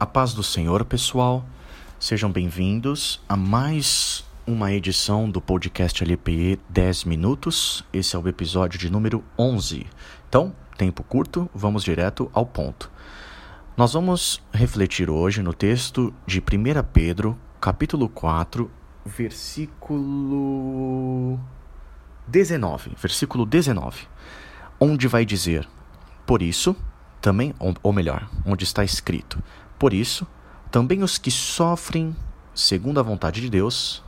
A paz do Senhor, pessoal. Sejam bem-vindos a mais uma edição do podcast LPE 10 minutos. Esse é o episódio de número 11. Então, tempo curto, vamos direto ao ponto. Nós vamos refletir hoje no texto de 1 Pedro, capítulo 4, versículo 19, versículo 19, onde vai dizer: Por isso, também, ou melhor, onde está escrito: por isso, também os que sofrem segundo a vontade de Deus,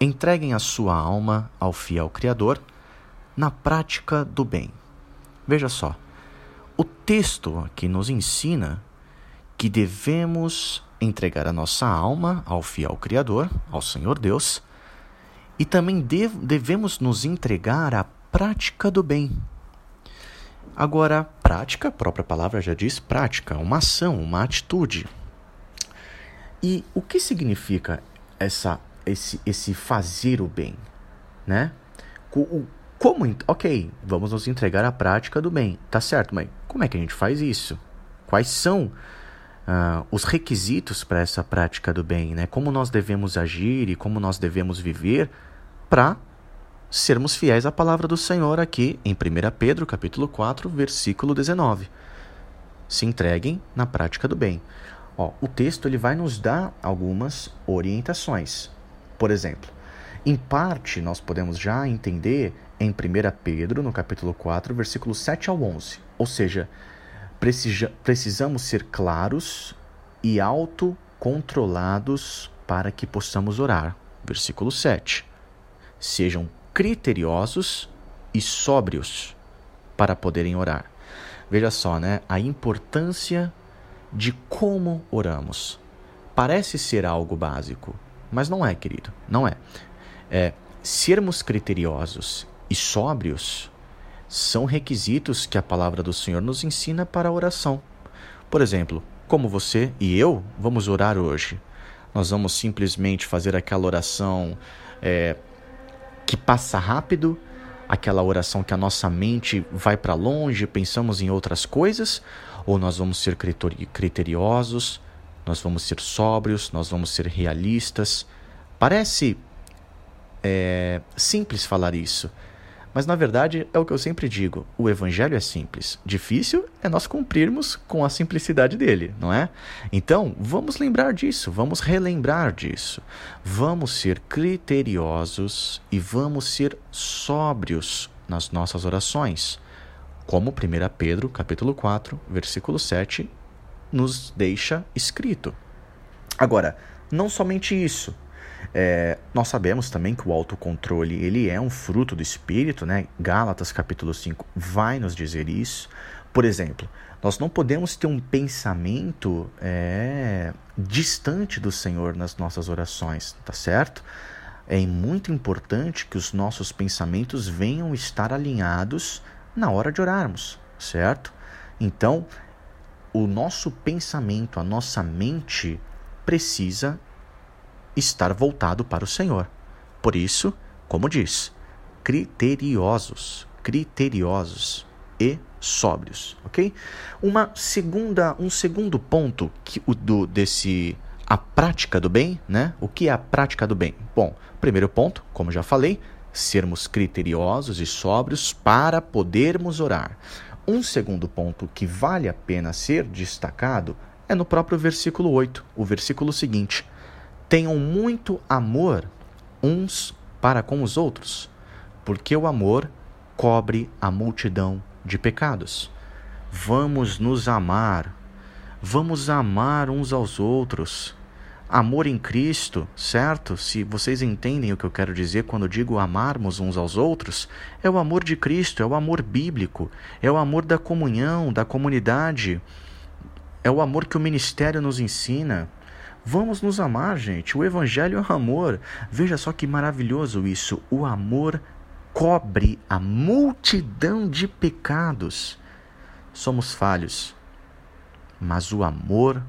entreguem a sua alma ao fiel Criador na prática do bem. Veja só, o texto aqui nos ensina que devemos entregar a nossa alma ao fiel Criador, ao Senhor Deus, e também devemos nos entregar à prática do bem. Agora, prática, a própria palavra já diz prática, uma ação, uma atitude. E o que significa essa, esse, esse fazer o bem, né? Como, ok, vamos nos entregar à prática do bem, tá certo, mas como é que a gente faz isso? Quais são uh, os requisitos para essa prática do bem, né? Como nós devemos agir e como nós devemos viver para sermos fiéis à palavra do Senhor aqui em 1 Pedro, capítulo 4, versículo 19. Se entreguem na prática do bem. Ó, o texto ele vai nos dar algumas orientações. Por exemplo, em parte nós podemos já entender em 1 Pedro, no capítulo 4, versículo 7 ao 11. Ou seja, precisa, precisamos ser claros e autocontrolados para que possamos orar. Versículo 7. Sejam criteriosos e sóbrios para poderem orar. Veja só, né? A importância de como oramos. Parece ser algo básico, mas não é, querido. Não é. é sermos criteriosos e sóbrios são requisitos que a palavra do Senhor nos ensina para a oração. Por exemplo, como você e eu vamos orar hoje? Nós vamos simplesmente fazer aquela oração é, que passa rápido, aquela oração que a nossa mente vai para longe, pensamos em outras coisas, ou nós vamos ser criteriosos, nós vamos ser sóbrios, nós vamos ser realistas. Parece é, simples falar isso, mas na verdade é o que eu sempre digo: o evangelho é simples. Difícil é nós cumprirmos com a simplicidade dele, não é? Então, vamos lembrar disso, vamos relembrar disso. Vamos ser criteriosos e vamos ser sóbrios nas nossas orações. Como 1 Pedro, capítulo 4, versículo 7 nos deixa escrito. Agora, não somente isso, é, nós sabemos também que o autocontrole ele é um fruto do espírito, né? Gálatas capítulo 5 vai nos dizer isso. Por exemplo, nós não podemos ter um pensamento é, distante do Senhor nas nossas orações, tá certo? É muito importante que os nossos pensamentos venham estar alinhados na hora de orarmos, certo? Então, o nosso pensamento, a nossa mente precisa estar voltado para o Senhor. Por isso, como diz, criteriosos, criteriosos e sóbrios, ok? Uma segunda, um segundo ponto que o do desse a prática do bem, né? O que é a prática do bem? Bom, primeiro ponto, como já falei, sermos criteriosos e sóbrios para podermos orar. Um segundo ponto que vale a pena ser destacado é no próprio versículo 8, o versículo seguinte: Tenham muito amor uns para com os outros, porque o amor cobre a multidão de pecados. Vamos nos amar, vamos amar uns aos outros. Amor em Cristo, certo? Se vocês entendem o que eu quero dizer quando digo amarmos uns aos outros, é o amor de Cristo, é o amor bíblico, é o amor da comunhão, da comunidade, é o amor que o ministério nos ensina. Vamos nos amar, gente. O Evangelho é amor. Veja só que maravilhoso isso. O amor cobre a multidão de pecados. Somos falhos, mas o amor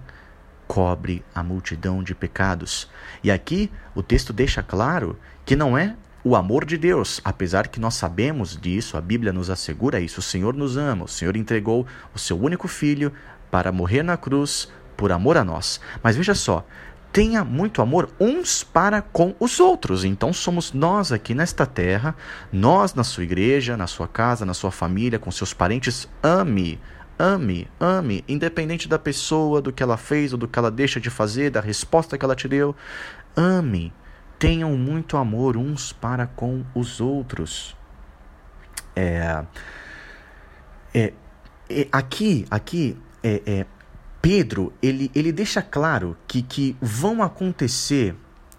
cobre a multidão de pecados. E aqui o texto deixa claro que não é o amor de Deus, apesar que nós sabemos disso, a Bíblia nos assegura isso. O Senhor nos ama, o Senhor entregou o seu único filho para morrer na cruz por amor a nós. Mas veja só, tenha muito amor uns para com os outros. Então somos nós aqui nesta terra, nós na sua igreja, na sua casa, na sua família, com seus parentes, ame. Ame, ame, independente da pessoa, do que ela fez ou do que ela deixa de fazer, da resposta que ela te deu. Ame, tenham muito amor uns para com os outros. É, é, é aqui, aqui, é, é Pedro ele, ele deixa claro que, que vão acontecer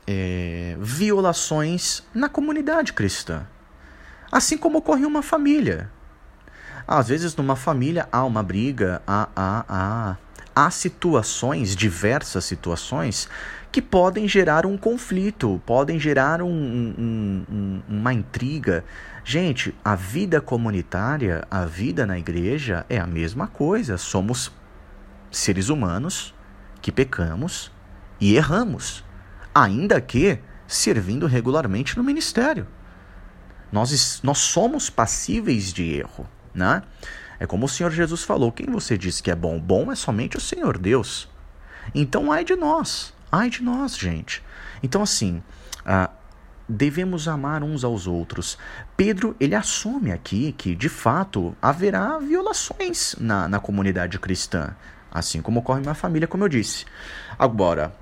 é, violações na comunidade cristã, assim como ocorre em uma família. Às vezes, numa família há uma briga, há, há, há, há situações, diversas situações, que podem gerar um conflito, podem gerar um, um, um, uma intriga. Gente, a vida comunitária, a vida na igreja é a mesma coisa. Somos seres humanos que pecamos e erramos, ainda que servindo regularmente no ministério. Nós, nós somos passíveis de erro, né? É como o Senhor Jesus falou: quem você diz que é bom? Bom é somente o Senhor Deus. Então, ai de nós, ai de nós, gente. Então, assim, uh, devemos amar uns aos outros. Pedro, ele assume aqui que, de fato, haverá violações na, na comunidade cristã assim como ocorre em uma família, como eu disse. Agora,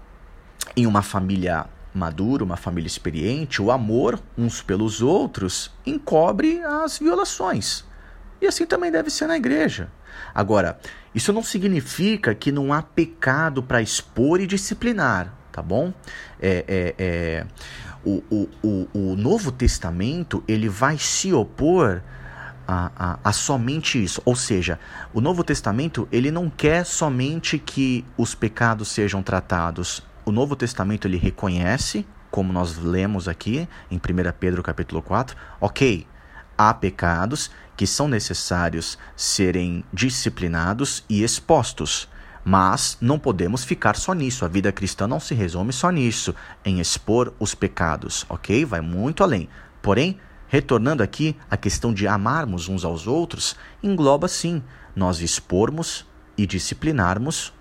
em uma família madura, uma família experiente, o amor uns pelos outros encobre as violações. E assim também deve ser na igreja. Agora, isso não significa que não há pecado para expor e disciplinar, tá bom? É, é, é, o, o, o, o Novo Testamento ele vai se opor a, a, a, somente isso. Ou seja, o Novo Testamento ele não quer somente que os pecados sejam tratados. O Novo Testamento ele reconhece, como nós lemos aqui em 1 Pedro capítulo 4, ok, há pecados que são necessários serem disciplinados e expostos. Mas não podemos ficar só nisso. A vida cristã não se resume só nisso, em expor os pecados, ok? Vai muito além. Porém, Retornando aqui, a questão de amarmos uns aos outros engloba sim nós expormos e disciplinarmos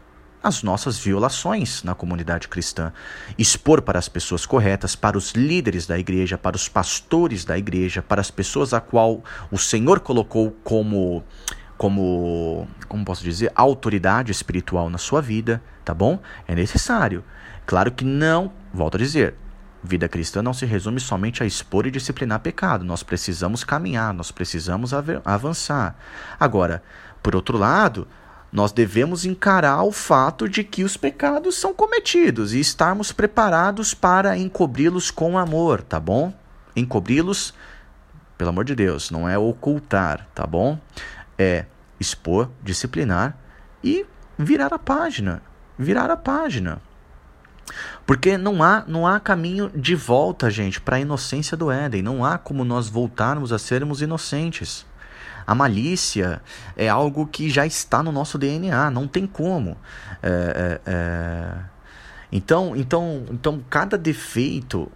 as nossas violações na comunidade cristã. Expor para as pessoas corretas, para os líderes da igreja, para os pastores da igreja, para as pessoas a qual o Senhor colocou como como como posso dizer, autoridade espiritual na sua vida, tá bom? É necessário. Claro que não, volto a dizer, Vida cristã não se resume somente a expor e disciplinar pecado. Nós precisamos caminhar, nós precisamos avançar. Agora, por outro lado, nós devemos encarar o fato de que os pecados são cometidos e estarmos preparados para encobri-los com amor, tá bom? Encobri-los, pelo amor de Deus, não é ocultar, tá bom? É expor, disciplinar e virar a página. Virar a página. Porque não há, não há caminho de volta, gente, para a inocência do Éden. Não há como nós voltarmos a sermos inocentes. A malícia é algo que já está no nosso DNA, não tem como. É, é, é... Então, então, então, cada defeito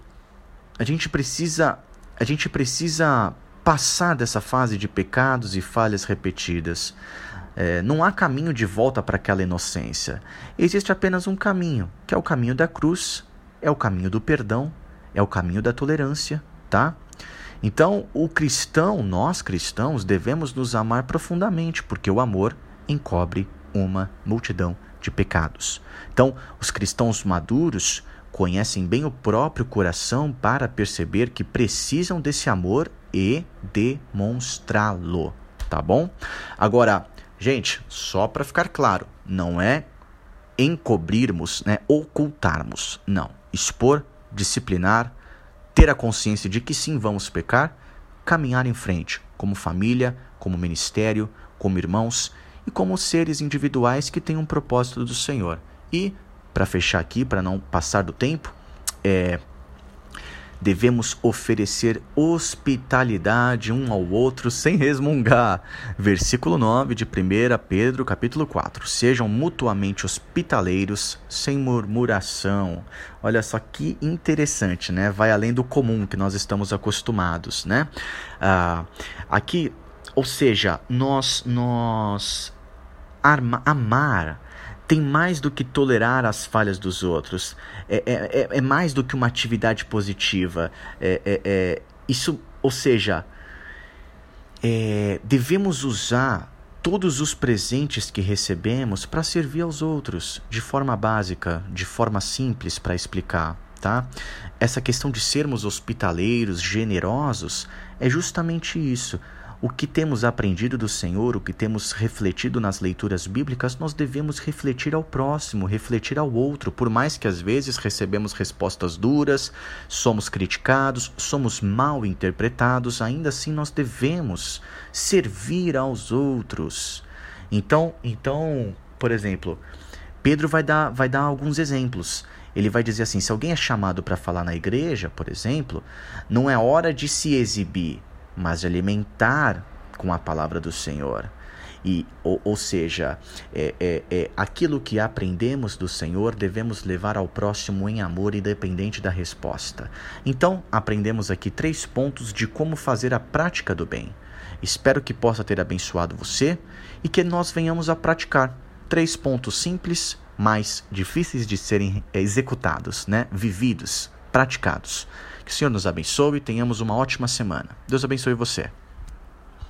a gente precisa, a gente precisa passar dessa fase de pecados e falhas repetidas. É, não há caminho de volta para aquela inocência. Existe apenas um caminho, que é o caminho da cruz, é o caminho do perdão, é o caminho da tolerância, tá? Então, o cristão, nós cristãos, devemos nos amar profundamente, porque o amor encobre uma multidão de pecados. Então, os cristãos maduros conhecem bem o próprio coração para perceber que precisam desse amor e demonstrá-lo, tá bom? Agora, Gente, só para ficar claro, não é encobrirmos, né, ocultarmos, não. Expor, disciplinar, ter a consciência de que sim vamos pecar, caminhar em frente, como família, como ministério, como irmãos e como seres individuais que têm um propósito do Senhor. E, para fechar aqui, para não passar do tempo, é, devemos oferecer hospitalidade um ao outro sem resmungar. Versículo 9 de 1 Pedro, capítulo 4. Sejam mutuamente hospitaleiros sem murmuração. Olha só que interessante, né? Vai além do comum que nós estamos acostumados, né? Ah, aqui, ou seja, nós, nós arma, amar tem mais do que tolerar as falhas dos outros. É, é, é, é mais do que uma atividade positiva. É, é, é isso, ou seja, devemos usar todos os presentes que recebemos para servir aos outros, de forma básica, de forma simples para explicar. Tá? Essa questão de sermos hospitaleiros, generosos, é justamente isso o que temos aprendido do Senhor, o que temos refletido nas leituras bíblicas, nós devemos refletir ao próximo, refletir ao outro, por mais que às vezes recebemos respostas duras, somos criticados, somos mal interpretados, ainda assim nós devemos servir aos outros. Então, então, por exemplo, Pedro vai dar, vai dar alguns exemplos. Ele vai dizer assim: se alguém é chamado para falar na igreja, por exemplo, não é hora de se exibir, mas de alimentar com a palavra do Senhor. E, ou, ou seja, é, é, é, aquilo que aprendemos do Senhor devemos levar ao próximo em amor, independente da resposta. Então, aprendemos aqui três pontos de como fazer a prática do bem. Espero que possa ter abençoado você e que nós venhamos a praticar. Três pontos simples, mas difíceis de serem executados, né? vividos, praticados. Que o Senhor nos abençoe e tenhamos uma ótima semana. Deus abençoe você.